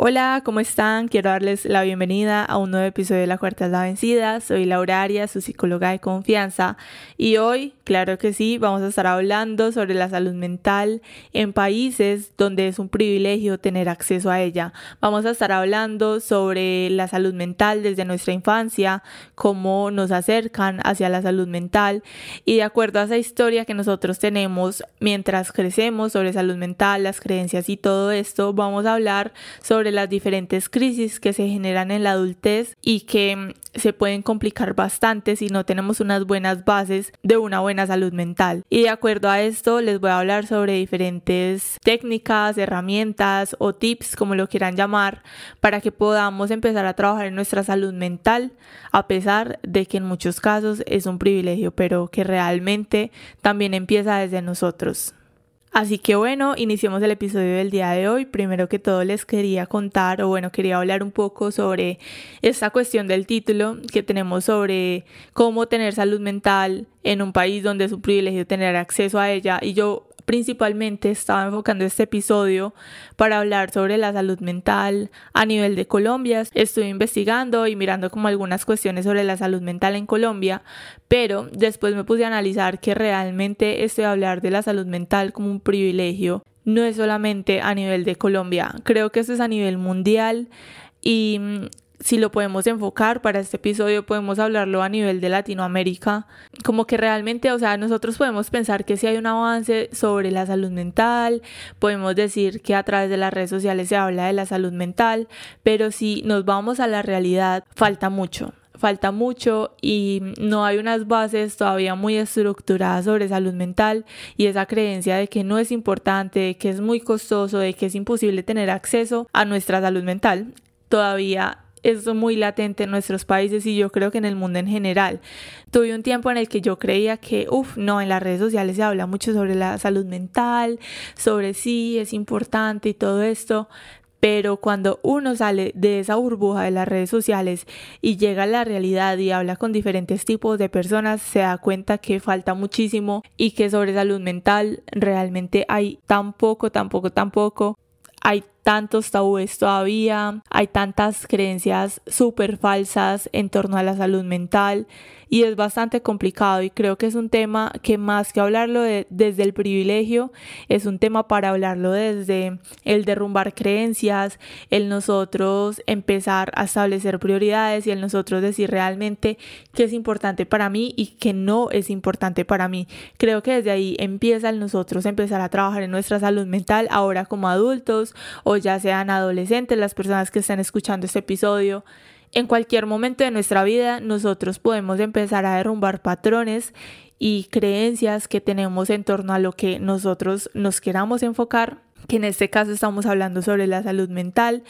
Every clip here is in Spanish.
Hola, ¿cómo están? Quiero darles la bienvenida a un nuevo episodio de La Cuarta es la Vencida. Soy Laura Arias, su psicóloga de confianza. Y hoy, claro que sí, vamos a estar hablando sobre la salud mental en países donde es un privilegio tener acceso a ella. Vamos a estar hablando sobre la salud mental desde nuestra infancia, cómo nos acercan hacia la salud mental. Y de acuerdo a esa historia que nosotros tenemos mientras crecemos sobre salud mental, las creencias y todo esto, vamos a hablar sobre las diferentes crisis que se generan en la adultez y que mm, se pueden complicar bastante si no tenemos unas buenas bases de una buena salud mental. Y de acuerdo a esto les voy a hablar sobre diferentes técnicas, herramientas o tips, como lo quieran llamar, para que podamos empezar a trabajar en nuestra salud mental, a pesar de que en muchos casos es un privilegio, pero que realmente también empieza desde nosotros. Así que bueno, iniciemos el episodio del día de hoy. Primero que todo les quería contar, o bueno, quería hablar un poco sobre esta cuestión del título que tenemos sobre cómo tener salud mental en un país donde es un privilegio tener acceso a ella. Y yo principalmente estaba enfocando este episodio para hablar sobre la salud mental a nivel de Colombia. Estuve investigando y mirando como algunas cuestiones sobre la salud mental en Colombia, pero después me puse a analizar que realmente estoy a hablar de la salud mental como un privilegio no es solamente a nivel de Colombia, creo que esto es a nivel mundial y si lo podemos enfocar para este episodio, podemos hablarlo a nivel de Latinoamérica, como que realmente, o sea, nosotros podemos pensar que si hay un avance sobre la salud mental, podemos decir que a través de las redes sociales se habla de la salud mental, pero si nos vamos a la realidad, falta mucho falta mucho y no hay unas bases todavía muy estructuradas sobre salud mental y esa creencia de que no es importante, de que es muy costoso, de que es imposible tener acceso a nuestra salud mental, todavía es muy latente en nuestros países y yo creo que en el mundo en general. Tuve un tiempo en el que yo creía que, uff, no, en las redes sociales se habla mucho sobre la salud mental, sobre sí, es importante y todo esto, pero cuando uno sale de esa burbuja de las redes sociales y llega a la realidad y habla con diferentes tipos de personas, se da cuenta que falta muchísimo y que sobre salud mental realmente hay tan poco, tan poco, tan poco. Hay tantos tabúes todavía, hay tantas creencias súper falsas en torno a la salud mental y es bastante complicado y creo que es un tema que más que hablarlo desde el privilegio, es un tema para hablarlo desde el derrumbar creencias, el nosotros empezar a establecer prioridades y el nosotros decir realmente qué es importante para mí y qué no es importante para mí. Creo que desde ahí empieza el nosotros empezar a trabajar en nuestra salud mental ahora como adultos o ya sean adolescentes, las personas que están escuchando este episodio. En cualquier momento de nuestra vida nosotros podemos empezar a derrumbar patrones y creencias que tenemos en torno a lo que nosotros nos queramos enfocar, que en este caso estamos hablando sobre la salud mental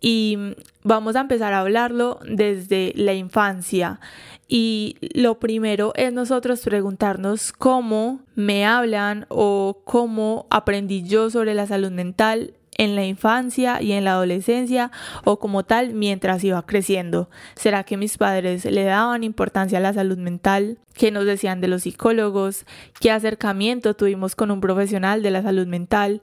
y vamos a empezar a hablarlo desde la infancia. Y lo primero es nosotros preguntarnos cómo me hablan o cómo aprendí yo sobre la salud mental en la infancia y en la adolescencia o como tal mientras iba creciendo? ¿Será que mis padres le daban importancia a la salud mental? ¿Qué nos decían de los psicólogos? ¿Qué acercamiento tuvimos con un profesional de la salud mental?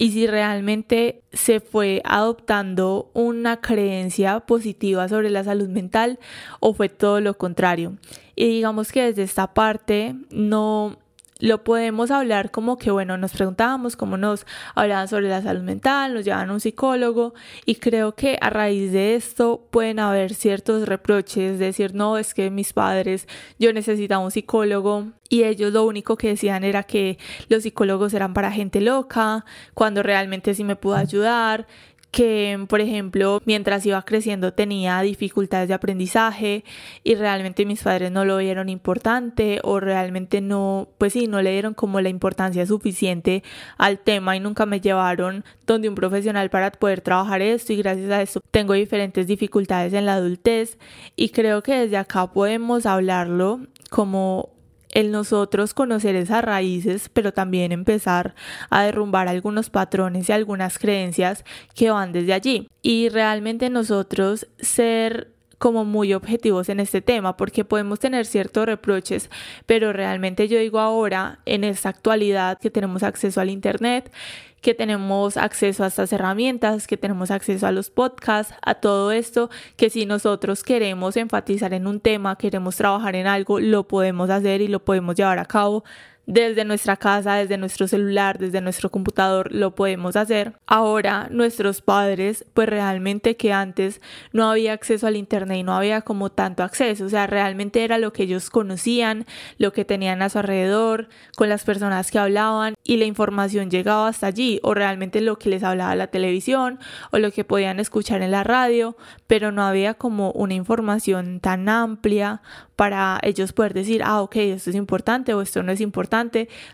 y si realmente se fue adoptando una creencia positiva sobre la salud mental o fue todo lo contrario. Y digamos que desde esta parte no lo podemos hablar como que, bueno, nos preguntábamos cómo nos hablaban sobre la salud mental, nos llevaban a un psicólogo y creo que a raíz de esto pueden haber ciertos reproches, decir, no, es que mis padres, yo necesitaba un psicólogo y ellos lo único que decían era que los psicólogos eran para gente loca, cuando realmente sí me pudo ayudar, que, por ejemplo, mientras iba creciendo tenía dificultades de aprendizaje y realmente mis padres no lo vieron importante o realmente no, pues sí, no le dieron como la importancia suficiente al tema y nunca me llevaron donde un profesional para poder trabajar esto y gracias a esto tengo diferentes dificultades en la adultez y creo que desde acá podemos hablarlo como el nosotros conocer esas raíces, pero también empezar a derrumbar algunos patrones y algunas creencias que van desde allí. Y realmente nosotros ser como muy objetivos en este tema, porque podemos tener ciertos reproches, pero realmente yo digo ahora, en esta actualidad que tenemos acceso al Internet, que tenemos acceso a estas herramientas, que tenemos acceso a los podcasts, a todo esto, que si nosotros queremos enfatizar en un tema, queremos trabajar en algo, lo podemos hacer y lo podemos llevar a cabo desde nuestra casa, desde nuestro celular, desde nuestro computador, lo podemos hacer. Ahora nuestros padres, pues realmente que antes no había acceso al Internet y no había como tanto acceso, o sea, realmente era lo que ellos conocían, lo que tenían a su alrededor, con las personas que hablaban y la información llegaba hasta allí, o realmente lo que les hablaba la televisión o lo que podían escuchar en la radio, pero no había como una información tan amplia para ellos poder decir, ah, ok, esto es importante o esto no es importante.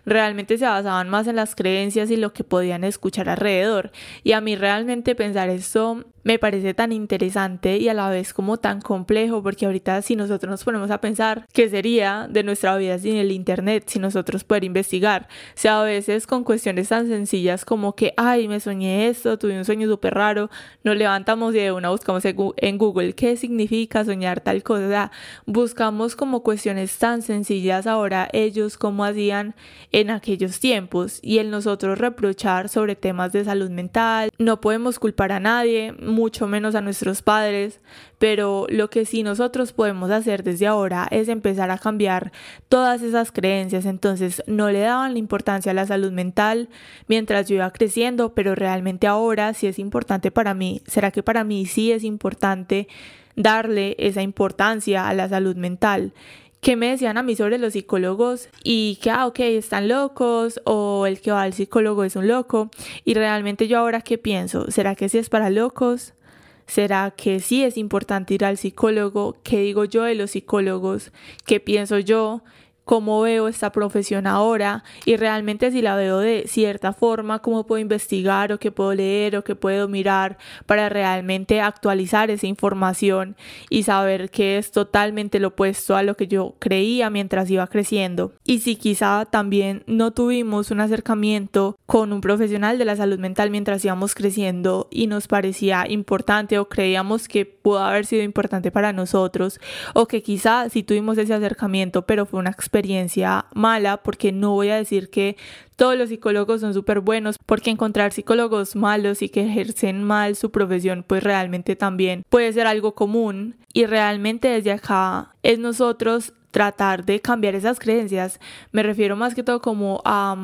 Realmente se basaban más en las creencias y lo que podían escuchar alrededor. Y a mí realmente pensar esto me parece tan interesante y a la vez como tan complejo, porque ahorita si nosotros nos ponemos a pensar qué sería de nuestra vida sin el Internet, si nosotros poder investigar, o sea, a veces con cuestiones tan sencillas como que, ay, me soñé esto, tuve un sueño súper raro, nos levantamos y de una buscamos en Google qué significa soñar tal cosa, o sea, buscamos como cuestiones tan sencillas ahora ellos como hacían en aquellos tiempos y el nosotros reprochar sobre temas de salud mental, no podemos culpar a nadie, mucho menos a nuestros padres, pero lo que sí nosotros podemos hacer desde ahora es empezar a cambiar todas esas creencias. Entonces no le daban la importancia a la salud mental mientras yo iba creciendo, pero realmente ahora sí es importante para mí. ¿Será que para mí sí es importante darle esa importancia a la salud mental? ¿Qué me decían a mí sobre los psicólogos y que, ah, ok, están locos o el que va al psicólogo es un loco. Y realmente yo ahora qué pienso, ¿será que sí es para locos? ¿Será que sí es importante ir al psicólogo? ¿Qué digo yo de los psicólogos? ¿Qué pienso yo? Cómo veo esta profesión ahora y realmente si la veo de cierta forma, cómo puedo investigar o qué puedo leer o qué puedo mirar para realmente actualizar esa información y saber que es totalmente lo opuesto a lo que yo creía mientras iba creciendo. Y si quizá también no tuvimos un acercamiento con un profesional de la salud mental mientras íbamos creciendo y nos parecía importante o creíamos que pudo haber sido importante para nosotros o que quizá si tuvimos ese acercamiento pero fue una experiencia experiencia mala, porque no voy a decir que todos los psicólogos son súper buenos, porque encontrar psicólogos malos y que ejercen mal su profesión, pues realmente también puede ser algo común. Y realmente desde acá es nosotros tratar de cambiar esas creencias. Me refiero más que todo como a...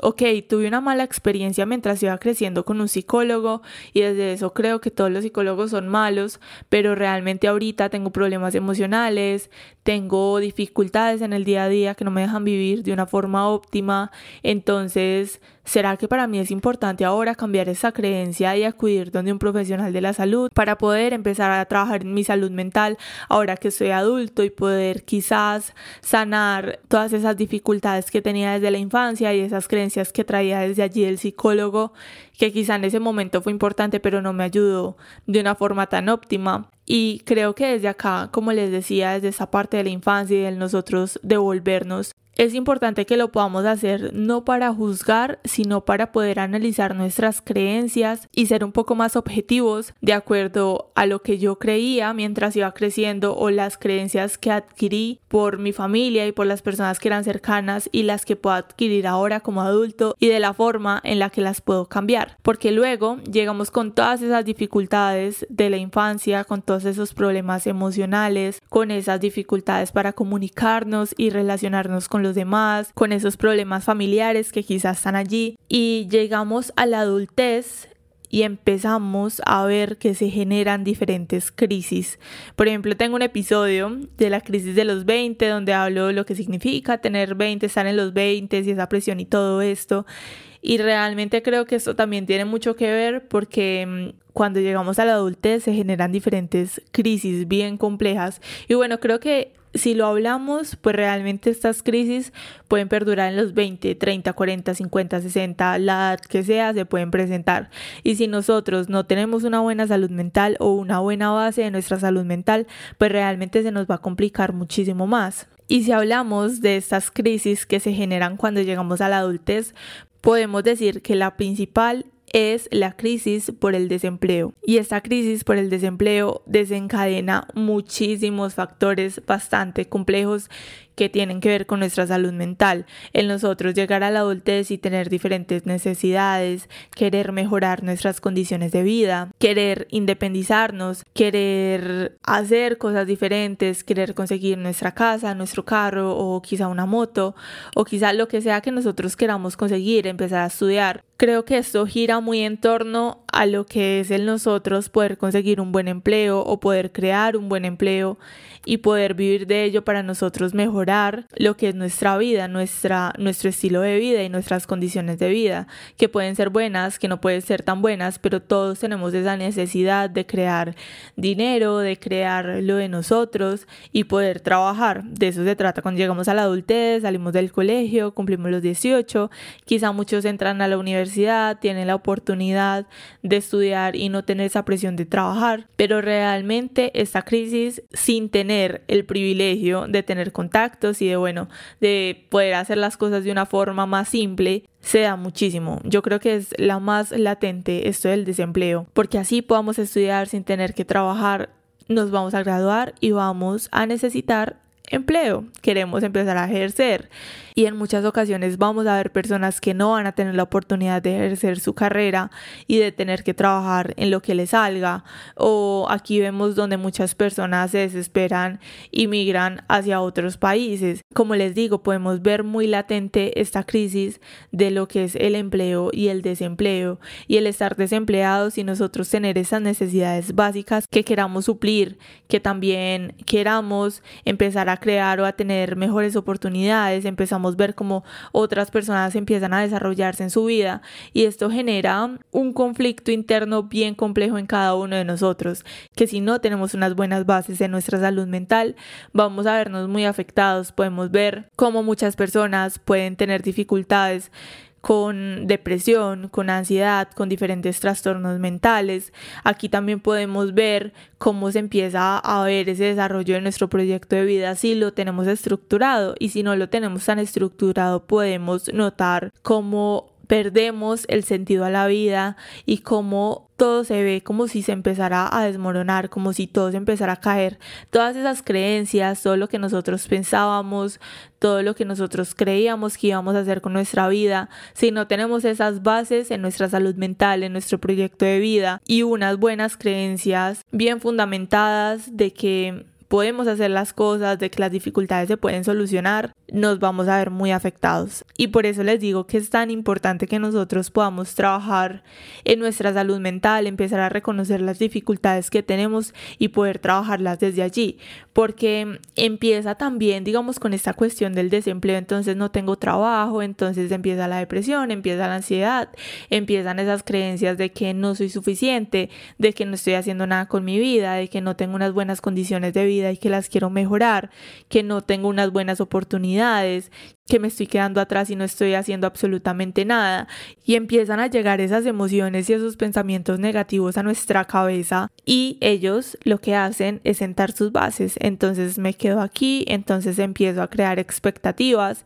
ok, tuve una mala experiencia mientras iba creciendo con un psicólogo y desde eso creo que todos los psicólogos son malos, pero realmente ahorita tengo problemas emocionales, tengo dificultades en el día a día que no me dejan vivir de una forma óptima, entonces ¿Será que para mí es importante ahora cambiar esa creencia y acudir donde un profesional de la salud para poder empezar a trabajar en mi salud mental ahora que soy adulto y poder quizás sanar todas esas dificultades que tenía desde la infancia y esas creencias que traía desde allí el psicólogo que quizá en ese momento fue importante pero no me ayudó de una forma tan óptima? Y creo que desde acá, como les decía, desde esa parte de la infancia y de nosotros devolvernos es importante que lo podamos hacer no para juzgar, sino para poder analizar nuestras creencias y ser un poco más objetivos de acuerdo a lo que yo creía mientras iba creciendo o las creencias que adquirí por mi familia y por las personas que eran cercanas y las que puedo adquirir ahora como adulto y de la forma en la que las puedo cambiar. Porque luego llegamos con todas esas dificultades de la infancia, con todos esos problemas emocionales, con esas dificultades para comunicarnos y relacionarnos con los demás, con esos problemas familiares que quizás están allí y llegamos a la adultez y empezamos a ver que se generan diferentes crisis. Por ejemplo, tengo un episodio de la crisis de los 20 donde hablo de lo que significa tener 20, estar en los 20 y esa presión y todo esto. Y realmente creo que esto también tiene mucho que ver porque mm, cuando llegamos a la adultez se generan diferentes crisis bien complejas. Y bueno, creo que si lo hablamos, pues realmente estas crisis pueden perdurar en los 20, 30, 40, 50, 60, la edad que sea, se pueden presentar. Y si nosotros no tenemos una buena salud mental o una buena base de nuestra salud mental, pues realmente se nos va a complicar muchísimo más. Y si hablamos de estas crisis que se generan cuando llegamos a la adultez, podemos decir que la principal es la crisis por el desempleo. Y esta crisis por el desempleo desencadena muchísimos factores bastante complejos que tienen que ver con nuestra salud mental, en nosotros llegar a la adultez y tener diferentes necesidades, querer mejorar nuestras condiciones de vida, querer independizarnos, querer hacer cosas diferentes, querer conseguir nuestra casa, nuestro carro o quizá una moto o quizá lo que sea que nosotros queramos conseguir, empezar a estudiar. Creo que esto gira muy en torno a lo que es el nosotros poder conseguir un buen empleo o poder crear un buen empleo y poder vivir de ello para nosotros mejorar lo que es nuestra vida, nuestra, nuestro estilo de vida y nuestras condiciones de vida, que pueden ser buenas, que no pueden ser tan buenas, pero todos tenemos esa necesidad de crear dinero, de crear lo de nosotros y poder trabajar. De eso se trata cuando llegamos a la adultez, salimos del colegio, cumplimos los 18, quizá muchos entran a la universidad, tienen la oportunidad de estudiar y no tener esa presión de trabajar, pero realmente esta crisis sin tener el privilegio de tener contactos y de, bueno, de poder hacer las cosas de una forma más simple, se da muchísimo. Yo creo que es la más latente esto del desempleo, porque así podamos estudiar sin tener que trabajar, nos vamos a graduar y vamos a necesitar empleo, queremos empezar a ejercer. Y en muchas ocasiones vamos a ver personas que no van a tener la oportunidad de ejercer su carrera y de tener que trabajar en lo que les salga. O aquí vemos donde muchas personas se desesperan y migran hacia otros países. Como les digo, podemos ver muy latente esta crisis de lo que es el empleo y el desempleo. Y el estar desempleados y nosotros tener esas necesidades básicas que queramos suplir, que también queramos empezar a crear o a tener mejores oportunidades, empezamos ver cómo otras personas empiezan a desarrollarse en su vida y esto genera un conflicto interno bien complejo en cada uno de nosotros, que si no tenemos unas buenas bases en nuestra salud mental, vamos a vernos muy afectados, podemos ver cómo muchas personas pueden tener dificultades con depresión, con ansiedad, con diferentes trastornos mentales. Aquí también podemos ver cómo se empieza a ver ese desarrollo de nuestro proyecto de vida si lo tenemos estructurado y si no lo tenemos tan estructurado podemos notar cómo perdemos el sentido a la vida y cómo todo se ve como si se empezara a desmoronar, como si todo se empezara a caer. Todas esas creencias, todo lo que nosotros pensábamos, todo lo que nosotros creíamos que íbamos a hacer con nuestra vida, si no tenemos esas bases en nuestra salud mental, en nuestro proyecto de vida y unas buenas creencias bien fundamentadas de que podemos hacer las cosas, de que las dificultades se pueden solucionar, nos vamos a ver muy afectados. Y por eso les digo que es tan importante que nosotros podamos trabajar en nuestra salud mental, empezar a reconocer las dificultades que tenemos y poder trabajarlas desde allí, porque empieza también, digamos, con esta cuestión del desempleo, entonces no tengo trabajo, entonces empieza la depresión, empieza la ansiedad, empiezan esas creencias de que no soy suficiente, de que no estoy haciendo nada con mi vida, de que no tengo unas buenas condiciones de vida y que las quiero mejorar, que no tengo unas buenas oportunidades, que me estoy quedando atrás y no estoy haciendo absolutamente nada. Y empiezan a llegar esas emociones y esos pensamientos negativos a nuestra cabeza y ellos lo que hacen es sentar sus bases. Entonces me quedo aquí, entonces empiezo a crear expectativas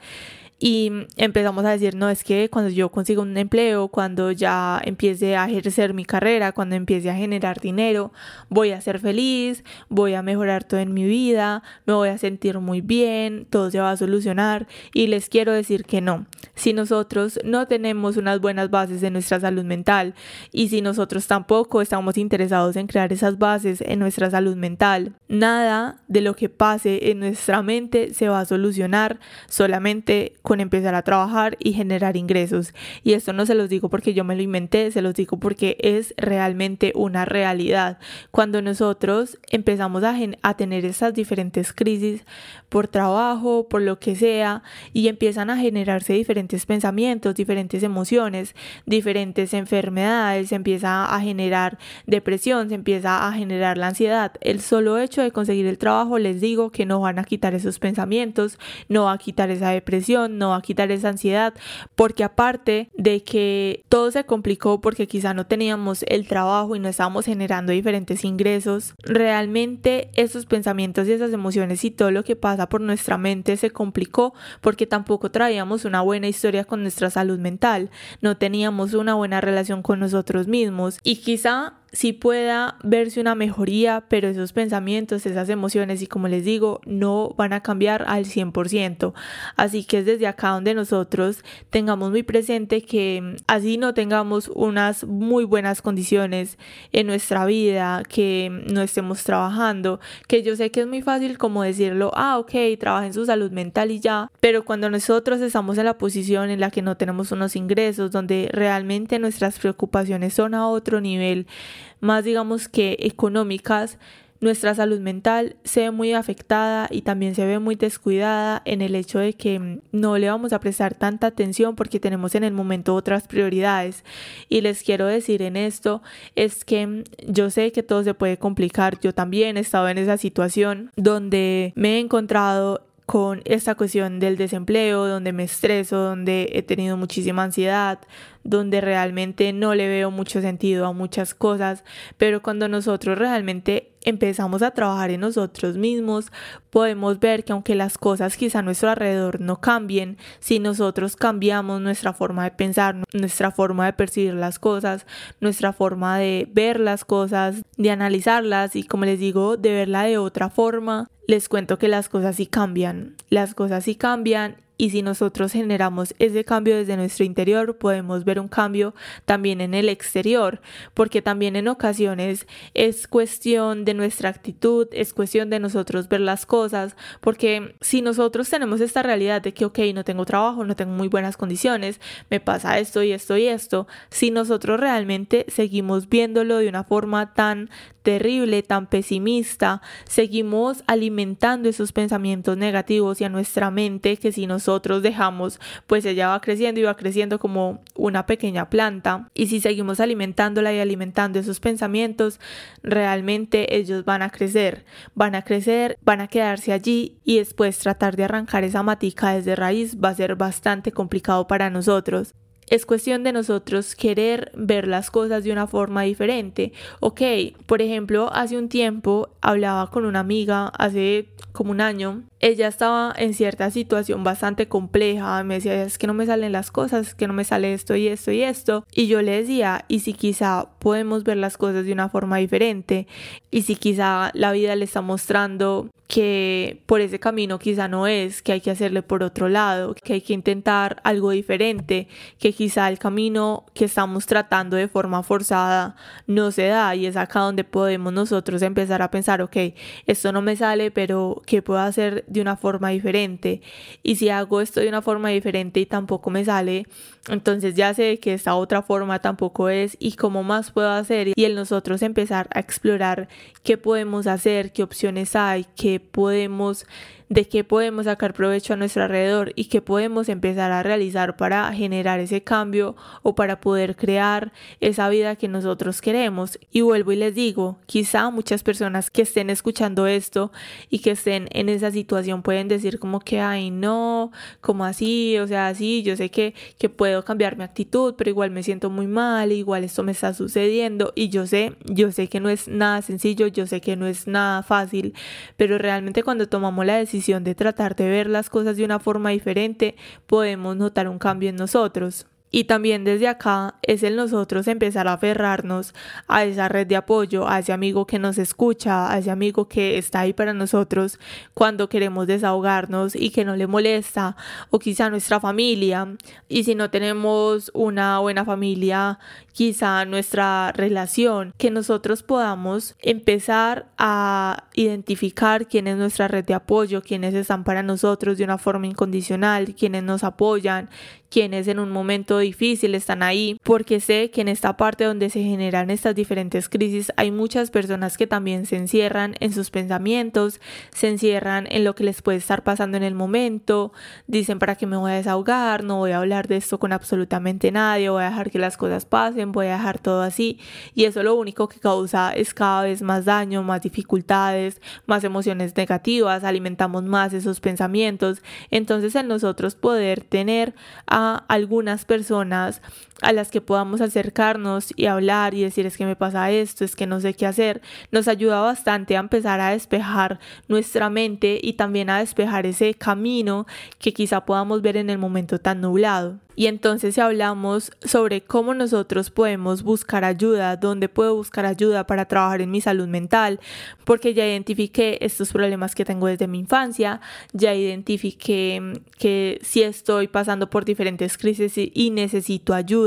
y empezamos a decir, no, es que cuando yo consiga un empleo, cuando ya empiece a ejercer mi carrera, cuando empiece a generar dinero, voy a ser feliz, voy a mejorar todo en mi vida, me voy a sentir muy bien, todo se va a solucionar y les quiero decir que no. Si nosotros no tenemos unas buenas bases en nuestra salud mental y si nosotros tampoco estamos interesados en crear esas bases en nuestra salud mental, nada de lo que pase en nuestra mente se va a solucionar solamente con empezar a trabajar y generar ingresos. Y esto no se los digo porque yo me lo inventé, se los digo porque es realmente una realidad. Cuando nosotros empezamos a, a tener esas diferentes crisis por trabajo, por lo que sea, y empiezan a generarse diferentes pensamientos, diferentes emociones, diferentes enfermedades, se empieza a generar depresión, se empieza a generar la ansiedad. El solo hecho de conseguir el trabajo, les digo que no van a quitar esos pensamientos, no va a quitar esa depresión, no va a quitar esa ansiedad, porque aparte de que todo se complicó porque quizá no teníamos el trabajo y no estábamos generando diferentes ingresos, realmente esos pensamientos y esas emociones y todo lo que pasa por nuestra mente se complicó porque tampoco traíamos una buena historia con nuestra salud mental, no teníamos una buena relación con nosotros mismos y quizá si pueda verse una mejoría, pero esos pensamientos, esas emociones y como les digo, no van a cambiar al 100%. Así que es desde acá donde nosotros tengamos muy presente que mm, así no tengamos unas muy buenas condiciones en nuestra vida, que mm, no estemos trabajando, que yo sé que es muy fácil como decirlo, ah, ok, trabaja en su salud mental y ya, pero cuando nosotros estamos en la posición en la que no tenemos unos ingresos, donde realmente nuestras preocupaciones son a otro nivel, más digamos que económicas, nuestra salud mental se ve muy afectada y también se ve muy descuidada en el hecho de que mm, no le vamos a prestar tanta atención porque tenemos en el momento otras prioridades. Y les quiero decir en esto es que mm, yo sé que todo se puede complicar. Yo también he estado en esa situación donde me he encontrado con esta cuestión del desempleo, donde me estreso, donde he tenido muchísima ansiedad, donde realmente no le veo mucho sentido a muchas cosas, pero cuando nosotros realmente empezamos a trabajar en nosotros mismos, podemos ver que aunque las cosas quizá a nuestro alrededor no cambien, si nosotros cambiamos nuestra forma de pensar, nuestra forma de percibir las cosas, nuestra forma de ver las cosas, de analizarlas y como les digo, de verla de otra forma, les cuento que las cosas sí cambian, las cosas sí cambian y si nosotros generamos ese cambio desde nuestro interior, podemos ver un cambio también en el exterior, porque también en ocasiones es cuestión de nuestra actitud, es cuestión de nosotros ver las cosas, porque si nosotros tenemos esta realidad de que, ok, no tengo trabajo, no tengo muy buenas condiciones, me pasa esto y esto y esto, si nosotros realmente seguimos viéndolo de una forma tan terrible, tan pesimista, seguimos alimentando esos pensamientos negativos y a nuestra mente que si nosotros dejamos, pues ella va creciendo y va creciendo como una pequeña planta. Y si seguimos alimentándola y alimentando esos pensamientos, realmente ellos van a crecer, van a crecer, van a quedarse allí y después tratar de arrancar esa matica desde raíz va a ser bastante complicado para nosotros es cuestión de nosotros querer ver las cosas de una forma diferente. Ok, por ejemplo, hace un tiempo hablaba con una amiga, hace como un año, ella estaba en cierta situación bastante compleja, me decía, es que no me salen las cosas, es que no me sale esto y esto y esto, y yo le decía, y si quizá podemos ver las cosas de una forma diferente, y si quizá la vida le está mostrando que por ese camino quizá no es, que hay que hacerle por otro lado, que hay que intentar algo diferente, que quizá el camino que estamos tratando de forma forzada no se da. Y es acá donde podemos nosotros empezar a pensar, ok, esto no me sale, pero ¿qué puedo hacer de una forma diferente? Y si hago esto de una forma diferente y tampoco me sale, entonces ya sé que esta otra forma tampoco es. Y cómo más puedo hacer y el nosotros empezar a explorar qué podemos hacer, qué opciones hay, qué podemos de qué podemos sacar provecho a nuestro alrededor y qué podemos empezar a realizar para generar ese cambio o para poder crear esa vida que nosotros queremos. Y vuelvo y les digo, quizá muchas personas que estén escuchando esto y que estén en esa situación pueden decir como que, ay, no, como así, o sea, sí, yo sé que, que puedo cambiar mi actitud, pero igual me siento muy mal, igual esto me está sucediendo y yo sé, yo sé que no es nada sencillo, yo sé que no es nada fácil, pero realmente cuando tomamos la decisión de tratar de ver las cosas de una forma diferente, podemos notar un cambio en nosotros. Y también desde acá es el nosotros empezar a aferrarnos a esa red de apoyo, a ese amigo que nos escucha, a ese amigo que está ahí para nosotros cuando queremos desahogarnos y que no le molesta, o quizá nuestra familia. Y si no tenemos una buena familia, quizá nuestra relación, que nosotros podamos empezar a identificar quién es nuestra red de apoyo, quiénes están para nosotros de una forma incondicional, quienes nos apoyan, quienes en un momento difícil están ahí, porque sé que en esta parte donde se generan estas diferentes crisis hay muchas personas que también se encierran en sus pensamientos, se encierran en lo que les puede estar pasando en el momento, dicen para qué me voy a desahogar, no voy a hablar de esto con absolutamente nadie, voy a dejar que las cosas pasen, voy a dejar todo así y eso lo único que causa es cada vez más daño, más dificultades, más emociones negativas, alimentamos más esos pensamientos, entonces en nosotros poder tener a algunas personas a las que podamos acercarnos y hablar y decir es que me pasa esto, es que no sé qué hacer, nos ayuda bastante a empezar a despejar nuestra mente y también a despejar ese camino que quizá podamos ver en el momento tan nublado. Y entonces si hablamos sobre cómo nosotros podemos buscar ayuda, dónde puedo buscar ayuda para trabajar en mi salud mental, porque ya identifiqué estos problemas que tengo desde mi infancia, ya identifiqué que si estoy pasando por diferentes crisis y necesito ayuda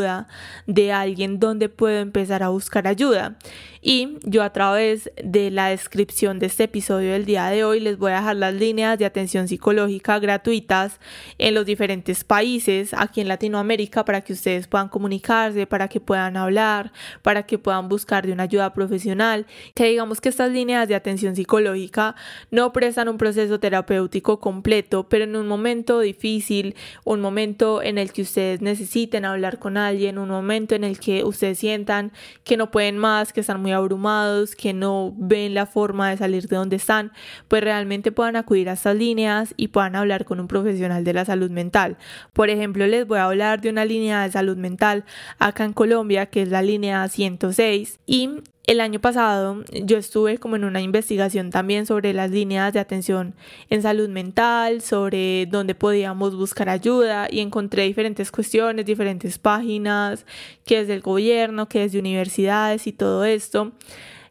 de alguien, dónde puedo empezar a buscar ayuda. Y yo a través de la descripción de este episodio del día de hoy les voy a dejar las líneas de atención psicológica gratuitas en los diferentes países aquí en Latinoamérica para que ustedes puedan comunicarse, para que puedan hablar, para que puedan buscar de una ayuda profesional. Que digamos que estas líneas de atención psicológica no prestan un proceso terapéutico completo, pero en un momento difícil, un momento en el que ustedes necesiten hablar con alguien, un momento en el que ustedes sientan que no pueden más, que están muy abrumados, que no ven la forma de salir de donde están, pues realmente puedan acudir a estas líneas y puedan hablar con un profesional de la salud mental. Por ejemplo, les voy a hablar de una línea de salud mental acá en Colombia, que es la línea 106, y el año pasado yo estuve como en una investigación también sobre las líneas de atención en salud mental, sobre dónde podíamos buscar ayuda y encontré diferentes cuestiones, diferentes páginas, que es del gobierno, que es de universidades y todo esto.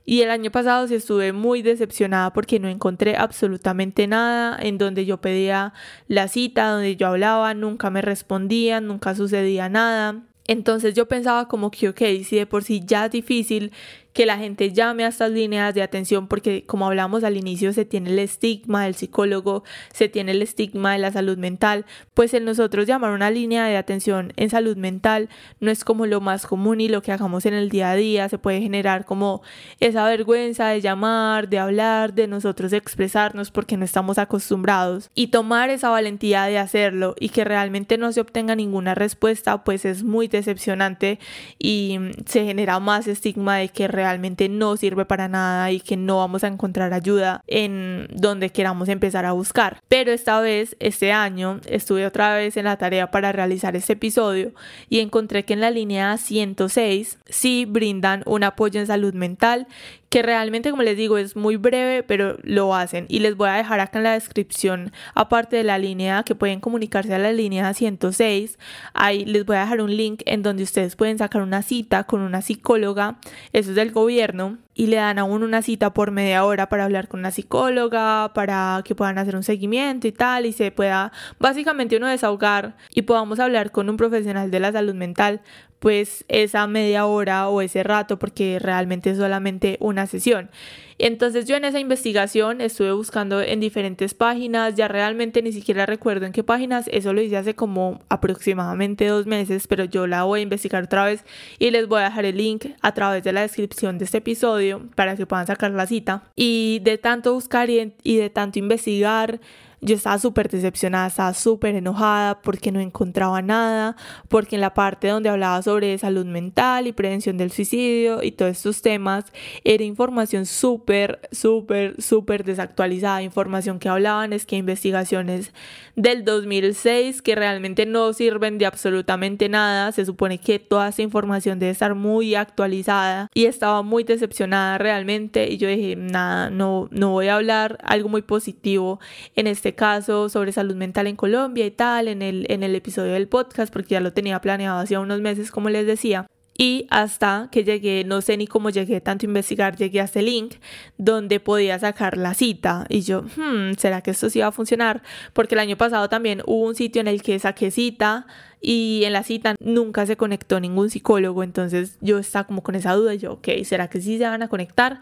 Y el año pasado sí estuve muy decepcionada porque no encontré absolutamente nada en donde yo pedía la cita, donde yo hablaba, nunca me respondían, nunca sucedía nada. Entonces yo pensaba como que, ok, si de por sí ya es difícil que la gente llame a estas líneas de atención porque como hablamos al inicio se tiene el estigma del psicólogo, se tiene el estigma de la salud mental, pues en nosotros llamar una línea de atención en salud mental no es como lo más común y lo que hagamos en el día a día, se puede generar como esa vergüenza de llamar, de hablar, de nosotros expresarnos porque no estamos acostumbrados. Y tomar esa valentía de hacerlo y que realmente no se obtenga ninguna respuesta pues es muy decepcionante y se genera más estigma de que realmente realmente no sirve para nada y que no vamos a encontrar ayuda en donde queramos empezar a buscar. Pero esta vez, este año, estuve otra vez en la tarea para realizar este episodio y encontré que en la línea 106 sí brindan un apoyo en salud mental que realmente, como les digo, es muy breve, pero lo hacen. Y les voy a dejar acá en la descripción, aparte de la línea que pueden comunicarse a la línea 106, ahí les voy a dejar un link en donde ustedes pueden sacar una cita con una psicóloga, eso es del gobierno, y le dan aún una cita por media hora para hablar con una psicóloga, para que puedan hacer un seguimiento y tal, y se pueda básicamente uno desahogar y podamos hablar con un profesional de la salud mental pues esa media hora o ese rato porque realmente es solamente una sesión. Entonces yo en esa investigación estuve buscando en diferentes páginas, ya realmente ni siquiera recuerdo en qué páginas, eso lo hice hace como aproximadamente dos meses, pero yo la voy a investigar otra vez y les voy a dejar el link a través de la descripción de este episodio para que puedan sacar la cita. Y de tanto buscar y de tanto investigar, yo estaba súper decepcionada, estaba súper enojada porque no encontraba nada, porque en la parte donde hablaba sobre salud mental y prevención del suicidio y todos estos temas, era información súper, súper, súper desactualizada, información que hablaban es que investigaciones del 2006 que realmente no sirven de absolutamente nada, se supone que toda esa información debe estar muy actualizada y estaba muy decepcionada realmente y yo dije, nada, no, no voy a hablar algo muy positivo en este caso sobre salud mental en Colombia y tal, en el, en el episodio del podcast, porque ya lo tenía planeado hacía unos meses, como les decía. Y hasta que llegué, no sé ni cómo llegué tanto a investigar, llegué a este link donde podía sacar la cita. Y yo, hmm, ¿será que esto sí va a funcionar? Porque el año pasado también hubo un sitio en el que saqué cita y en la cita nunca se conectó ningún psicólogo. Entonces yo estaba como con esa duda. Y yo, ok, ¿será que sí se van a conectar?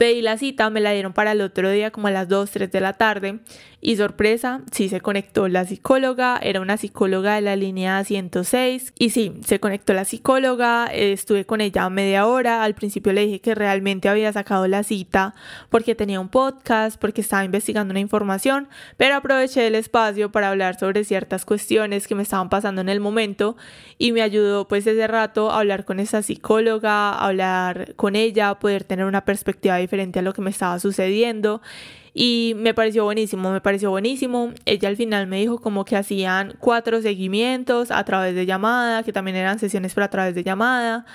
Pedí la cita, me la dieron para el otro día como a las 2, 3 de la tarde. Y sorpresa, sí se conectó la psicóloga, era una psicóloga de la línea 106 y sí, se conectó la psicóloga, estuve con ella media hora, al principio le dije que realmente había sacado la cita porque tenía un podcast, porque estaba investigando una información, pero aproveché el espacio para hablar sobre ciertas cuestiones que me estaban pasando en el momento y me ayudó pues ese rato a hablar con esa psicóloga, a hablar con ella, poder tener una perspectiva diferente a lo que me estaba sucediendo y me pareció buenísimo, me pareció buenísimo. Ella al final me dijo como que hacían cuatro seguimientos a través de llamada, que también eran sesiones para a través de llamada.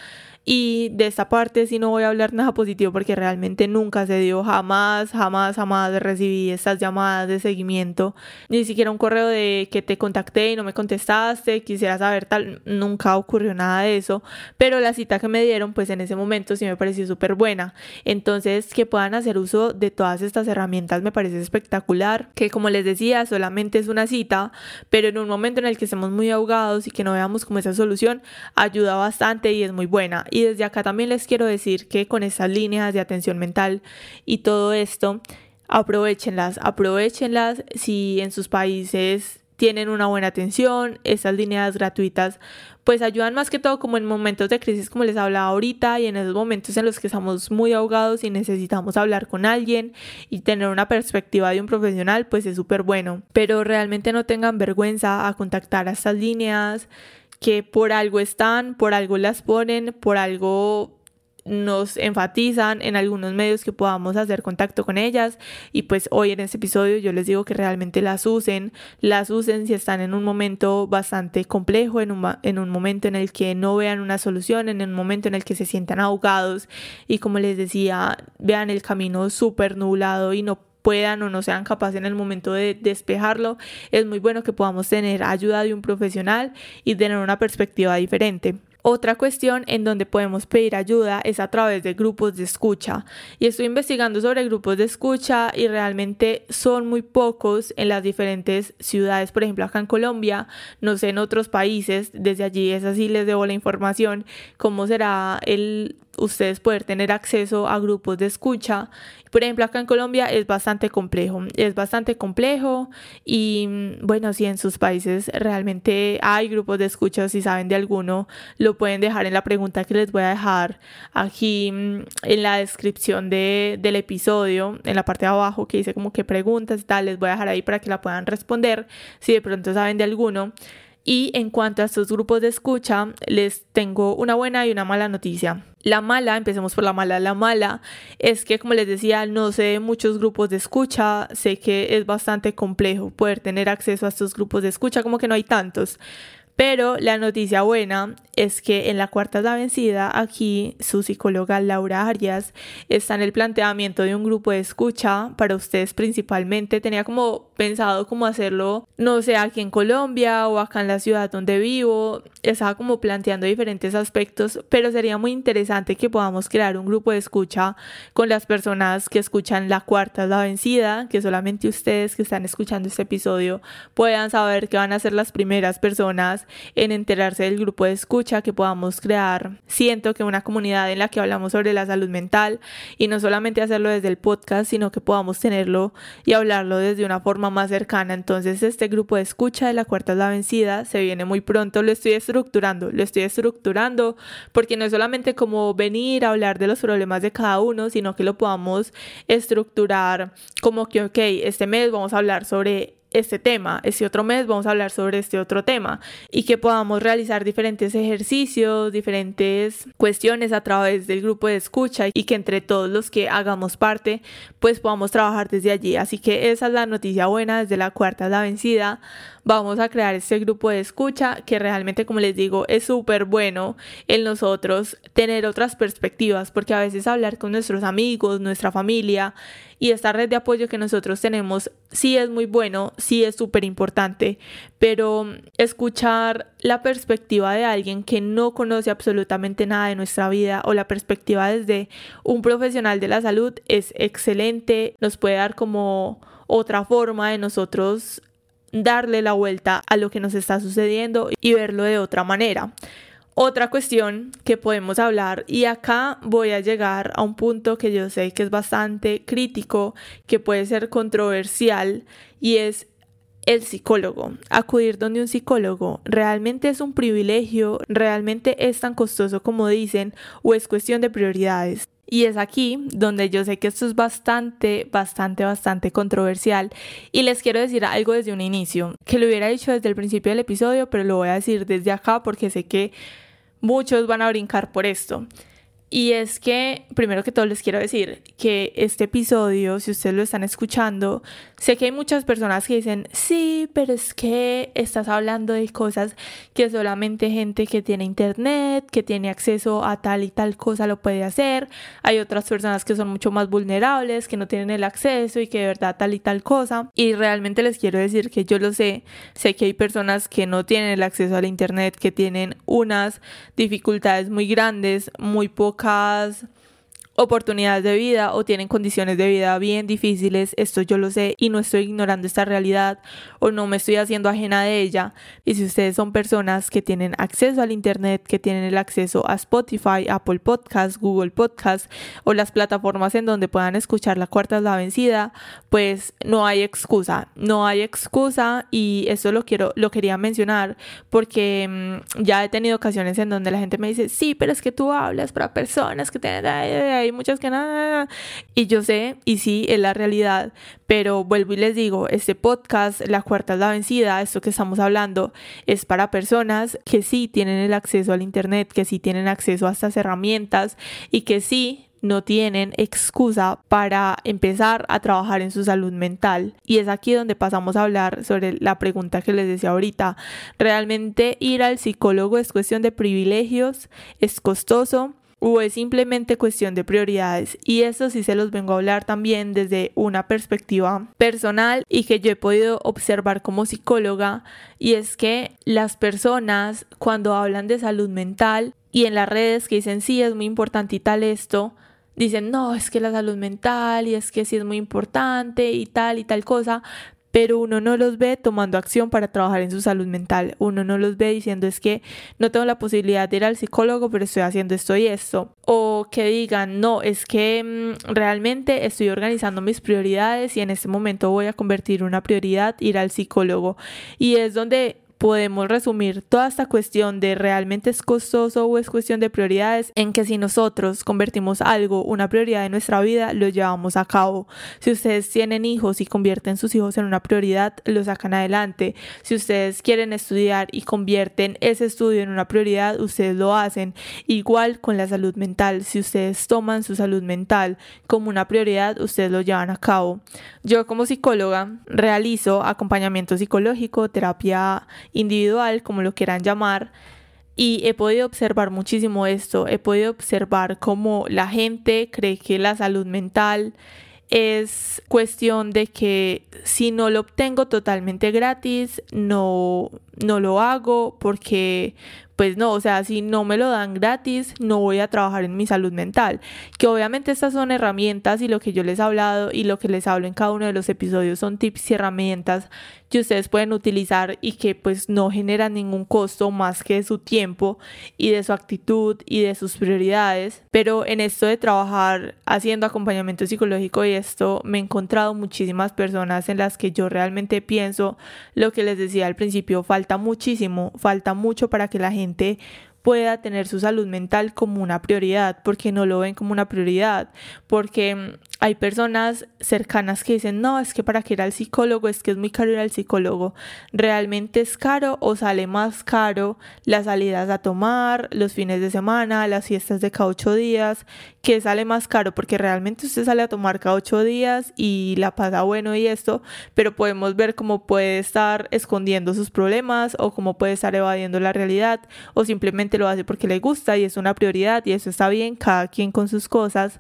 Y de esta parte sí no voy a hablar nada positivo porque realmente nunca se dio, jamás, jamás, jamás recibí estas llamadas de seguimiento, ni siquiera un correo de que te contacté y no me contestaste, quisiera saber tal, nunca ocurrió nada de eso, pero la cita que me dieron pues en ese momento sí me pareció súper buena. Entonces que puedan hacer uso de todas estas herramientas me parece espectacular, que como les decía solamente es una cita, pero en un momento en el que estemos muy ahogados y que no veamos como esa solución, ayuda bastante y es muy buena y desde acá también les quiero decir que con esas líneas de atención mental y todo esto, aprovechenlas, aprovechenlas. Si en sus países tienen una buena atención, esas líneas gratuitas pues ayudan más que todo como en momentos de crisis como les hablaba ahorita y en esos momentos en los que estamos muy ahogados y necesitamos hablar con alguien y tener una perspectiva de un profesional pues es súper bueno pero realmente no tengan vergüenza a contactar a estas líneas que por algo están, por algo las ponen, por algo nos enfatizan en algunos medios que podamos hacer contacto con ellas. Y pues hoy en este episodio yo les digo que realmente las usen, las usen si están en un momento bastante complejo, en un, en un momento en el que no vean una solución, en un momento en el que se sientan ahogados. Y como les decía, vean el camino súper nublado y no puedan o no sean capaces en el momento de despejarlo, es muy bueno que podamos tener ayuda de un profesional y tener una perspectiva diferente. Otra cuestión en donde podemos pedir ayuda es a través de grupos de escucha. Y estoy investigando sobre grupos de escucha y realmente son muy pocos en las diferentes ciudades. Por ejemplo, acá en Colombia, no sé en otros países, desde allí es así les debo la información, cómo será el ustedes poder tener acceso a grupos de escucha. Por ejemplo, acá en Colombia es bastante complejo, es bastante complejo y mm, bueno, si en sus países realmente hay grupos de escucha, si saben de alguno, lo pueden dejar en la pregunta que les voy a dejar aquí mm, en la descripción de, del episodio, en la parte de abajo que dice como que preguntas y tal, les voy a dejar ahí para que la puedan responder si de pronto saben de alguno. Y en cuanto a estos grupos de escucha, les tengo una buena y una mala noticia. La mala, empecemos por la mala. La mala es que, como les decía, no sé muchos grupos de escucha. Sé que es bastante complejo poder tener acceso a estos grupos de escucha, como que no hay tantos. Pero la noticia buena es que en la cuarta la vencida, aquí su psicóloga Laura Arias está en el planteamiento de un grupo de escucha para ustedes principalmente. Tenía como pensado como hacerlo, no sé, aquí en Colombia o acá en la ciudad donde vivo. Estaba como planteando diferentes aspectos, pero sería muy interesante que podamos crear un grupo de escucha con las personas que escuchan la cuarta la vencida, que solamente ustedes que están escuchando este episodio puedan saber que van a ser las primeras personas en enterarse del grupo de escucha, que podamos crear, siento que una comunidad en la que hablamos sobre la salud mental y no solamente hacerlo desde el podcast, sino que podamos tenerlo y hablarlo desde una forma más cercana. Entonces este grupo de escucha de la cuarta es la vencida se viene muy pronto, lo estoy estructurando, lo estoy estructurando porque no es solamente como venir a hablar de los problemas de cada uno, sino que lo podamos estructurar como que, ok, este mes vamos a hablar sobre este tema, este otro mes vamos a hablar sobre este otro tema y que podamos realizar diferentes ejercicios, diferentes cuestiones a través del grupo de escucha y que entre todos los que hagamos parte pues podamos trabajar desde allí. Así que esa es la noticia buena, desde la cuarta es la vencida. Vamos a crear este grupo de escucha que realmente como les digo es súper bueno en nosotros tener otras perspectivas porque a veces hablar con nuestros amigos, nuestra familia y esta red de apoyo que nosotros tenemos sí es muy bueno, sí es súper importante, pero escuchar la perspectiva de alguien que no conoce absolutamente nada de nuestra vida o la perspectiva desde un profesional de la salud es excelente, nos puede dar como otra forma de nosotros darle la vuelta a lo que nos está sucediendo y verlo de otra manera. Otra cuestión que podemos hablar, y acá voy a llegar a un punto que yo sé que es bastante crítico, que puede ser controversial, y es el psicólogo. Acudir donde un psicólogo realmente es un privilegio, realmente es tan costoso como dicen, o es cuestión de prioridades. Y es aquí donde yo sé que esto es bastante, bastante, bastante controversial. Y les quiero decir algo desde un inicio, que lo hubiera dicho desde el principio del episodio, pero lo voy a decir desde acá porque sé que muchos van a brincar por esto. Y es que, primero que todo, les quiero decir que este episodio, si ustedes lo están escuchando, sé que hay muchas personas que dicen, sí, pero es que estás hablando de cosas que solamente gente que tiene internet, que tiene acceso a tal y tal cosa lo puede hacer. Hay otras personas que son mucho más vulnerables, que no tienen el acceso y que de verdad tal y tal cosa. Y realmente les quiero decir que yo lo sé, sé que hay personas que no tienen el acceso al internet, que tienen unas dificultades muy grandes, muy pocas pocas oportunidades de vida o tienen condiciones de vida bien difíciles, esto yo lo sé y no estoy ignorando esta realidad o no me estoy haciendo ajena de ella. Y si ustedes son personas que tienen acceso al Internet, que tienen el acceso a Spotify, Apple Podcasts, Google Podcasts o las plataformas en donde puedan escuchar la cuarta es la vencida, pues no hay excusa, no hay excusa y eso lo quiero, lo quería mencionar porque mm, ya he tenido ocasiones en donde la gente me dice, sí, pero es que tú hablas para personas que tienen hay muchas que nada. Y yo sé, y sí, es la realidad, pero vuelvo y les digo, este podcast, la cuarta es la vencida, esto que estamos hablando, es para personas que sí tienen el acceso al Internet, que sí tienen acceso a estas herramientas y que sí no tienen excusa para empezar a trabajar en su salud mental. Y es aquí donde pasamos a hablar sobre la pregunta que les decía ahorita. ¿Realmente ir al psicólogo es cuestión de privilegios? ¿Es costoso? O es simplemente cuestión de prioridades. Y eso sí se los vengo a hablar también desde una perspectiva personal y que yo he podido observar como psicóloga y es que las personas cuando hablan de salud mental y en las redes que dicen sí es muy importante y tal esto, dicen no, es que la salud mental y es que sí es muy importante y tal y tal cosa, pero uno no los ve tomando acción para trabajar en su salud mental. Uno no los ve diciendo es que no tengo la posibilidad de ir al psicólogo, pero estoy haciendo esto y esto. O que digan, no, es que mm, realmente estoy organizando mis prioridades y en este momento voy a convertir una prioridad ir al psicólogo. Y es donde podemos resumir toda esta cuestión de realmente es costoso o es cuestión de prioridades en que si nosotros convertimos algo, una prioridad de nuestra vida, lo llevamos a cabo. Si ustedes tienen hijos y convierten sus hijos en una prioridad, lo sacan adelante. Si ustedes quieren estudiar y convierten ese estudio en una prioridad, ustedes lo hacen. Igual con la salud mental, si ustedes toman su salud mental como una prioridad, ustedes lo llevan a cabo. Yo como psicóloga realizo acompañamiento psicológico, terapia individual, como lo quieran llamar, y he podido observar muchísimo esto, he podido observar cómo la gente cree que la salud mental es cuestión de que si no lo obtengo totalmente gratis, no, no lo hago porque pues no, o sea, si no me lo dan gratis, no voy a trabajar en mi salud mental. Que obviamente estas son herramientas y lo que yo les he hablado y lo que les hablo en cada uno de los episodios son tips y herramientas que ustedes pueden utilizar y que pues no generan ningún costo más que su tiempo y de su actitud y de sus prioridades. Pero en esto de trabajar haciendo acompañamiento psicológico y esto me he encontrado muchísimas personas en las que yo realmente pienso lo que les decía al principio, falta muchísimo, falta mucho para que la gente pueda tener su salud mental como una prioridad, porque no lo ven como una prioridad, porque mm, hay personas cercanas que dicen, no, es que para qué ir al psicólogo, es que es muy caro ir al psicólogo. ¿Realmente es caro o sale más caro las salidas a tomar, los fines de semana, las fiestas de cada ocho días? ¿Qué sale más caro? Porque realmente usted sale a tomar cada ocho días y la pasa bueno y esto, pero podemos ver cómo puede estar escondiendo sus problemas o cómo puede estar evadiendo la realidad o simplemente lo hace porque le gusta y es una prioridad y eso está bien, cada quien con sus cosas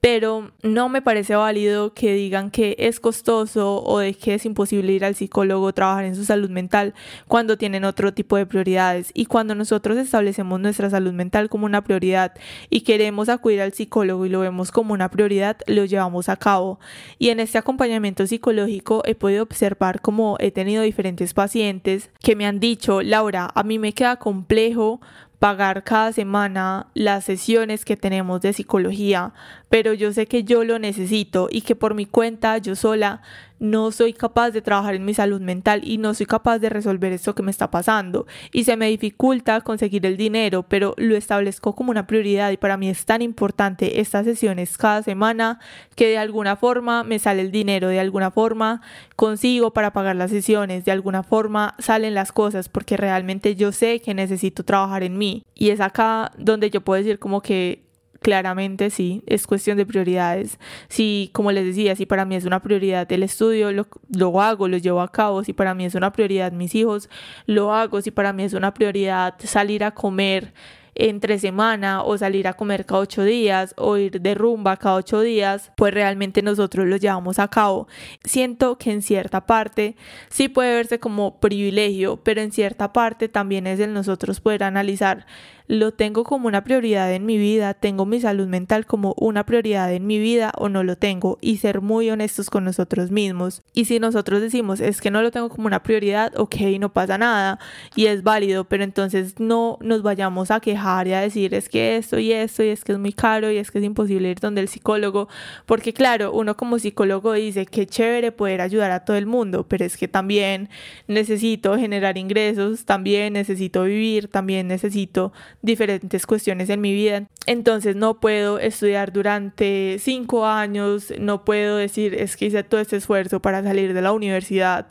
pero no me parece válido que digan que es costoso o de que es imposible ir al psicólogo, trabajar en su salud mental cuando tienen otro tipo de prioridades. Y cuando nosotros establecemos nuestra salud mental como una prioridad y queremos acudir al psicólogo y lo vemos como una prioridad, lo llevamos a cabo. Y en este acompañamiento psicológico he podido observar como he tenido diferentes pacientes que me han dicho, Laura, a mí me queda complejo pagar cada semana las sesiones que tenemos de psicología, pero yo sé que yo lo necesito y que por mi cuenta yo sola no soy capaz de trabajar en mi salud mental y no soy capaz de resolver esto que me está pasando. Y se me dificulta conseguir el dinero, pero lo establezco como una prioridad y para mí es tan importante estas sesiones cada semana que de alguna forma me sale el dinero, de alguna forma consigo para pagar las sesiones, de alguna forma salen las cosas porque realmente yo sé que necesito trabajar en mí. Y es acá donde yo puedo decir como que Claramente sí, es cuestión de prioridades. Si, como les decía, si para mí es una prioridad el estudio, lo, lo, hago, lo llevo a cabo. Si para mí es una prioridad mis hijos, lo hago. Si para mí es una prioridad salir a comer, entre semana o salir a comer cada ocho días o ir de rumba cada ocho días, pues realmente nosotros lo llevamos a cabo. Siento que en cierta parte sí puede verse como privilegio, pero en cierta parte también es el nosotros poder analizar lo tengo como una prioridad en mi vida, tengo mi salud mental como una prioridad en mi vida o no lo tengo y ser muy honestos con nosotros mismos. Y si nosotros decimos es que no lo tengo como una prioridad, ok, no pasa nada y es válido, pero entonces no nos vayamos a quejar y a decir es que esto y esto y es que es muy caro y es que es imposible ir donde el psicólogo, porque claro, uno como psicólogo dice que chévere poder ayudar a todo el mundo, pero es que también necesito generar ingresos, también necesito vivir, también necesito diferentes cuestiones en mi vida. Entonces no puedo estudiar durante cinco años, no puedo decir es que hice todo este esfuerzo para salir de la universidad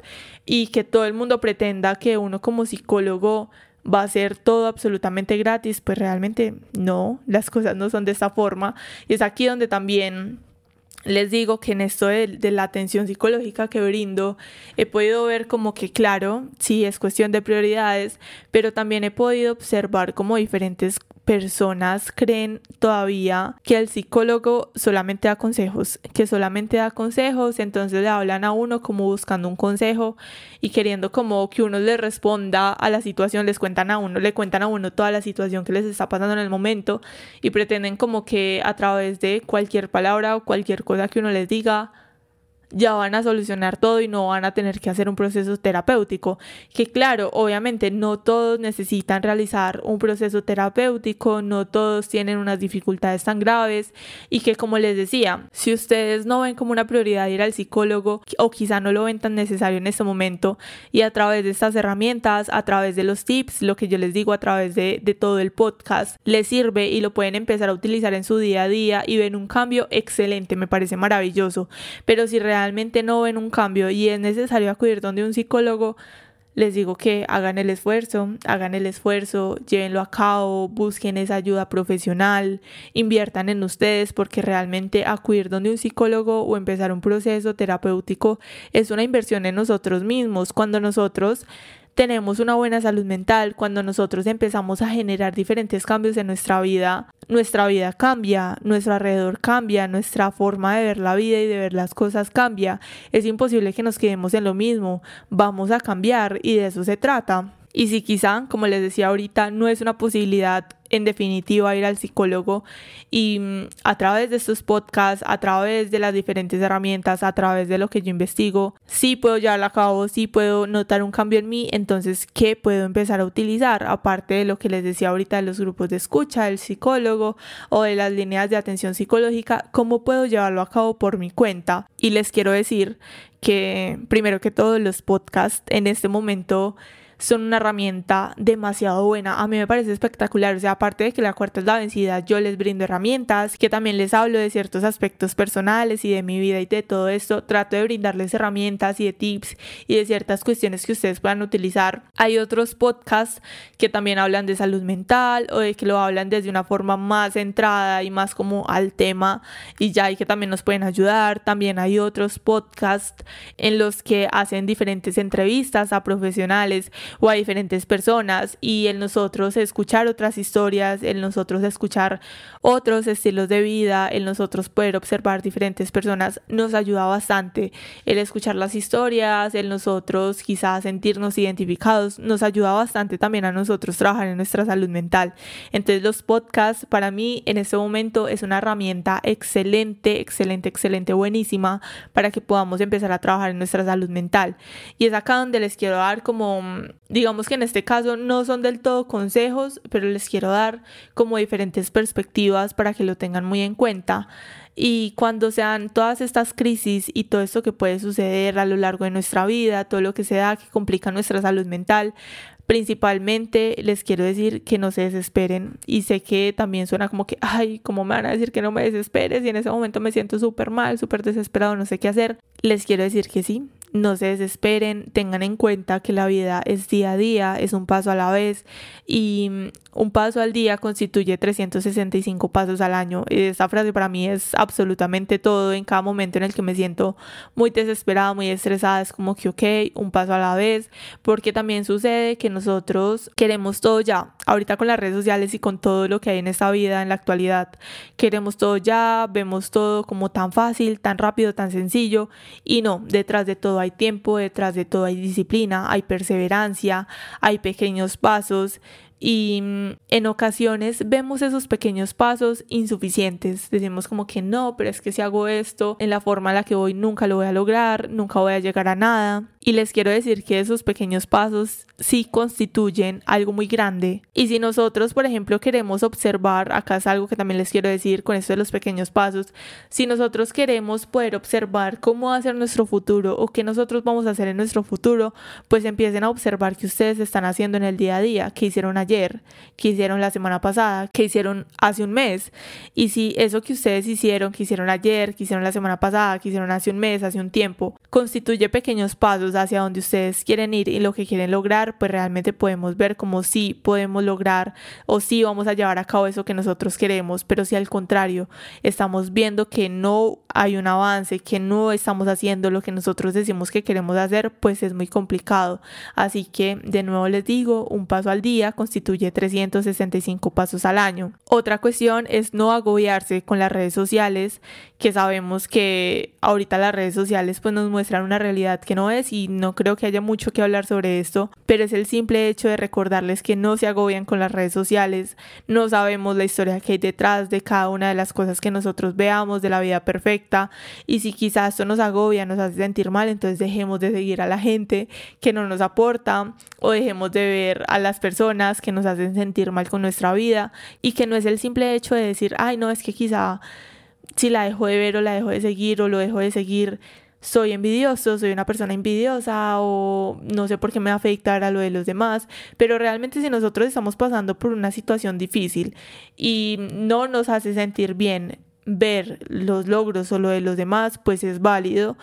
y que todo el mundo pretenda que uno como psicólogo va a ser todo absolutamente gratis, pues realmente no, las cosas no son de esta forma. Y es aquí donde también les digo que en esto de, la atención psicológica que brindo he podido ver como que claro, sí es cuestión de prioridades, pero también he podido observar como diferentes personas creen todavía que el psicólogo solamente da consejos, que solamente da consejos, entonces le hablan a uno como buscando un consejo y queriendo como que uno le responda a la situación, les cuentan a uno, le cuentan a uno toda la situación que les está pasando en el momento y pretenden como que a través de cualquier palabra o cualquier cosa que uno les diga, ya van a solucionar todo y no van a tener que hacer un proceso terapéutico. Que claro, obviamente no todos necesitan realizar un proceso terapéutico, no todos tienen unas dificultades tan graves y que como les decía, si ustedes no ven como una prioridad ir al psicólogo o quizá no lo ven tan necesario en este momento y a través de estas herramientas, a través de los tips, lo que yo les digo a través de, de todo el podcast, les sirve y lo pueden empezar a utilizar en su día a día y ven un cambio excelente, me parece maravilloso. Pero si realmente realmente no ven un cambio y es necesario acudir donde un psicólogo, les digo que hagan el esfuerzo, hagan el esfuerzo, llévenlo a cabo, busquen esa ayuda profesional, inviertan en ustedes porque realmente acudir donde un psicólogo o empezar un proceso terapéutico es una inversión en nosotros mismos. Cuando nosotros tenemos una buena salud mental, cuando nosotros empezamos a generar diferentes cambios en nuestra vida, nuestra vida cambia, nuestro alrededor cambia, nuestra forma de ver la vida y de ver las cosas cambia. Es imposible que nos quedemos en lo mismo, vamos a cambiar y de eso se trata. Y si quizá, como les decía ahorita, no es una posibilidad en definitiva ir al psicólogo y mm, a través de estos podcasts, a través de las diferentes herramientas, a través de lo que yo investigo, sí puedo llevarlo a cabo, sí puedo notar un cambio en mí, entonces, ¿qué puedo empezar a utilizar? Aparte de lo que les decía ahorita de los grupos de escucha, del psicólogo o de las líneas de atención psicológica, ¿cómo puedo llevarlo a cabo por mi cuenta? Y les quiero decir que primero que todos los podcasts en este momento son una herramienta demasiado buena. A mí me parece espectacular. O sea, aparte de que la cuarta es la vencida, yo les brindo herramientas, que también les hablo de ciertos aspectos personales y de mi vida y de todo esto. Trato de brindarles herramientas y de tips y de ciertas cuestiones que ustedes puedan utilizar. Hay otros podcasts que también hablan de salud mental o de que lo hablan desde una forma más centrada y más como al tema y ya y que también nos pueden ayudar. También hay otros podcasts en los que hacen diferentes entrevistas a profesionales o a diferentes personas y el nosotros escuchar otras historias, el nosotros escuchar otros estilos de vida, el nosotros poder observar diferentes personas nos ayuda bastante. El escuchar las historias, el nosotros quizás sentirnos identificados, nos ayuda bastante también a nosotros trabajar en nuestra salud mental. Entonces los podcasts para mí en este momento es una herramienta excelente, excelente, excelente, buenísima para que podamos empezar a trabajar en nuestra salud mental. Y es acá donde les quiero dar como digamos que en este caso no son del todo consejos, pero les quiero dar como diferentes perspectivas para que lo tengan muy en cuenta. Y cuando sean todas estas crisis y todo esto que puede suceder a lo largo de nuestra vida, todo lo que se da que complica nuestra salud mental, principalmente les quiero decir que no se desesperen y sé que también suena como que, ay, ¿cómo me van a decir que no me desesperes? Y en ese momento me siento súper mal, súper desesperado, no sé qué hacer. Les quiero decir que sí, no se desesperen, tengan en cuenta que la vida es día a día, es un paso a la vez y un paso al día constituye 365 pasos al año. Esta frase para mí es absolutamente todo en cada momento en el que me siento muy desesperada, muy estresada, es como que ok, un paso a la vez, porque también sucede que nosotros queremos todo ya. Ahorita con las redes sociales y con todo lo que hay en esta vida en la actualidad, queremos todo ya, vemos todo como tan fácil, tan rápido, tan sencillo y no, detrás de todo hay tiempo, detrás de todo hay disciplina, hay perseverancia, hay pequeños pasos y mm, en ocasiones vemos esos pequeños pasos insuficientes. Decimos como que no, pero es que si hago esto en la forma en la que voy nunca lo voy a lograr, nunca voy a llegar a nada. Y les quiero decir que esos pequeños pasos sí constituyen algo muy grande. Y si nosotros, por ejemplo, queremos observar, acá es algo que también les quiero decir con esto de los pequeños pasos, si nosotros queremos poder observar cómo va a ser nuestro futuro o qué nosotros vamos a hacer en nuestro futuro, pues empiecen a observar qué ustedes están haciendo en el día a día, qué hicieron ayer, qué hicieron la semana pasada, qué hicieron hace un mes. Y si eso que ustedes hicieron, que hicieron ayer, que hicieron la semana pasada, que hicieron hace un mes, hace un tiempo, constituye pequeños pasos hacia donde ustedes quieren ir y lo que quieren lograr, pues realmente podemos ver como si podemos lograr o si vamos a llevar a cabo eso que nosotros queremos, pero si al contrario estamos viendo que no hay un avance, que no estamos haciendo lo que nosotros decimos que queremos hacer, pues es muy complicado. Así que de nuevo les digo, un paso al día constituye 365 pasos al año. Otra cuestión es no agobiarse con las redes sociales, que sabemos que ahorita las redes sociales pues nos muestran una realidad que no es y no creo que haya mucho que hablar sobre esto, pero es el simple hecho de recordarles que no se agobian con las redes sociales, no sabemos la historia que hay detrás de cada una de las cosas que nosotros veamos de la vida perfecta y si quizás esto nos agobia, nos hace sentir mal, entonces dejemos de seguir a la gente que no nos aporta o dejemos de ver a las personas que nos hacen sentir mal con nuestra vida y que no es el simple hecho de decir, ay no, es que quizá si la dejo de ver o la dejo de seguir o lo dejo de seguir, soy envidioso, soy una persona envidiosa o no sé por qué me va a afectar a lo de los demás, pero realmente si nosotros estamos pasando por una situación difícil y no nos hace sentir bien ver los logros o lo de los demás, pues es válido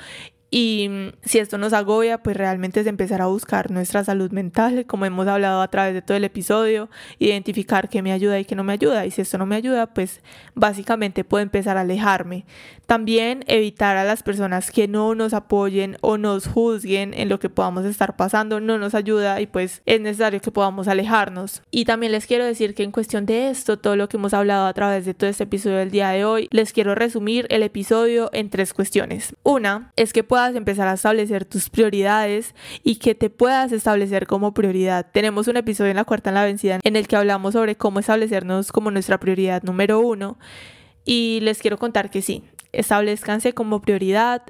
y si esto nos agobia, pues realmente es empezar a buscar nuestra salud mental, como hemos hablado a través de todo el episodio, identificar qué me ayuda y qué no me ayuda. Y si esto no me ayuda, pues básicamente puedo empezar a alejarme. También evitar a las personas que no nos apoyen o nos juzguen en lo que podamos estar pasando, no nos ayuda y pues es necesario que podamos alejarnos. Y también les quiero decir que en cuestión de esto, todo lo que hemos hablado a través de todo este episodio del día de hoy, les quiero resumir el episodio en tres cuestiones. Una es que puedas empezar a establecer tus prioridades y que te puedas establecer como prioridad. Tenemos un episodio en la cuarta en la vencida en el que hablamos sobre cómo establecernos como nuestra prioridad número uno y les quiero contar que sí, establezcanse como prioridad,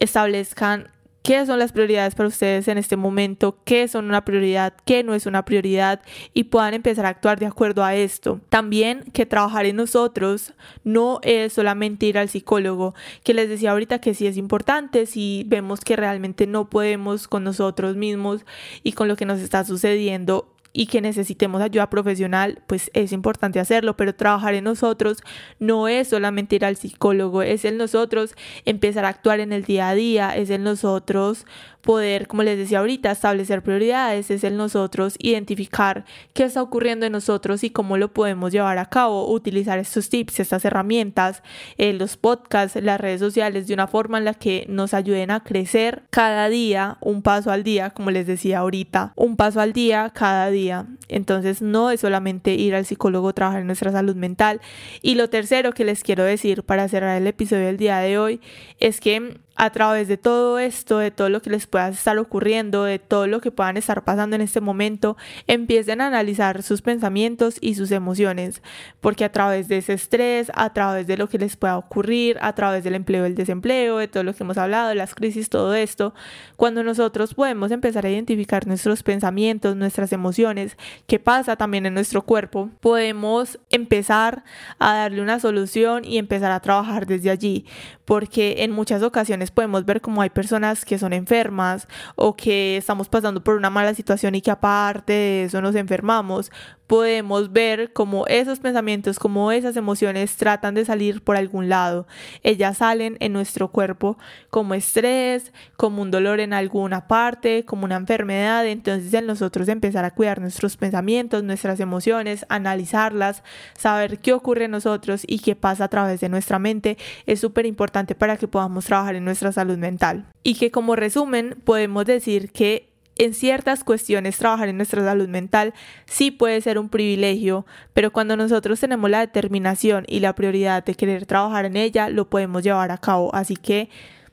establezcan qué son las prioridades para ustedes en este momento, qué son una prioridad, qué no es una prioridad y puedan empezar a actuar de acuerdo a esto. También que trabajar en nosotros no es solamente ir al psicólogo, que les decía ahorita que sí es importante si vemos que realmente no podemos con nosotros mismos y con lo que nos está sucediendo y que necesitemos ayuda profesional, pues es importante hacerlo, pero trabajar en nosotros no es solamente ir al psicólogo, es en nosotros empezar a actuar en el día a día, es en nosotros poder, como les decía ahorita, establecer prioridades, es en nosotros identificar qué está ocurriendo en nosotros y cómo lo podemos llevar a cabo, utilizar estos tips, estas herramientas, eh, los podcasts, las redes sociales de una forma en la que nos ayuden a crecer cada día, un paso al día, como les decía ahorita, un paso al día cada día. Entonces no es solamente ir al psicólogo, trabajar en nuestra salud mental. Y lo tercero que les quiero decir para cerrar el episodio del día de hoy es que a través de todo esto, de todo lo que les pueda estar ocurriendo, de todo lo que puedan estar pasando en este momento, empiecen a analizar sus pensamientos y sus emociones, porque a través de ese estrés, a través de lo que les pueda ocurrir, a través del empleo, el desempleo, de todo lo que hemos hablado, las crisis, todo esto, cuando nosotros podemos empezar a identificar nuestros pensamientos, nuestras emociones, qué pasa también en nuestro cuerpo, podemos empezar a darle una solución y empezar a trabajar desde allí, porque en muchas ocasiones podemos ver como hay personas que son enfermas o que estamos pasando por una mala situación y que aparte de eso nos enfermamos, podemos ver como esos pensamientos, como esas emociones tratan de salir por algún lado. Ellas salen en nuestro cuerpo como estrés, como un dolor en alguna parte, como una enfermedad. Entonces en nosotros empezar a cuidar nuestros pensamientos, nuestras emociones, analizarlas, saber qué ocurre en nosotros y qué pasa a través de nuestra mente es súper importante para que podamos trabajar en nuestra salud mental. Y que como resumen podemos decir que en ciertas cuestiones trabajar en nuestra salud mental sí puede ser un privilegio, pero cuando nosotros tenemos la determinación y la prioridad de querer trabajar en ella, lo podemos llevar a cabo. Así que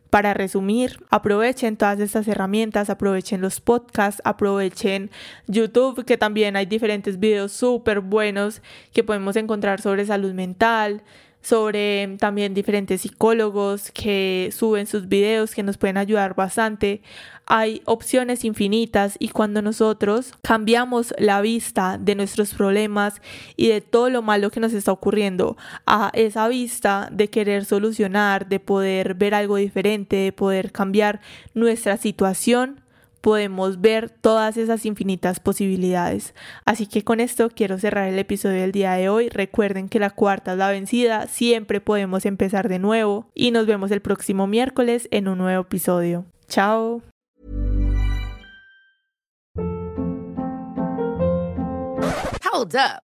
para resumir, aprovechen todas estas herramientas, aprovechen los podcasts, aprovechen YouTube, que también hay diferentes videos súper buenos que podemos encontrar sobre salud mental, sobre también diferentes psicólogos que suben sus videos que nos pueden ayudar bastante. Hay opciones infinitas y cuando nosotros cambiamos la vista de nuestros problemas y de todo lo malo que nos está ocurriendo a esa vista de querer solucionar, de poder ver algo diferente, de poder cambiar nuestra situación, podemos ver todas esas infinitas posibilidades. Así que con esto quiero cerrar el episodio del día de hoy. Recuerden que la cuarta es la vencida, siempre podemos empezar de nuevo y nos vemos el próximo miércoles en un nuevo episodio. Chao. Hold up.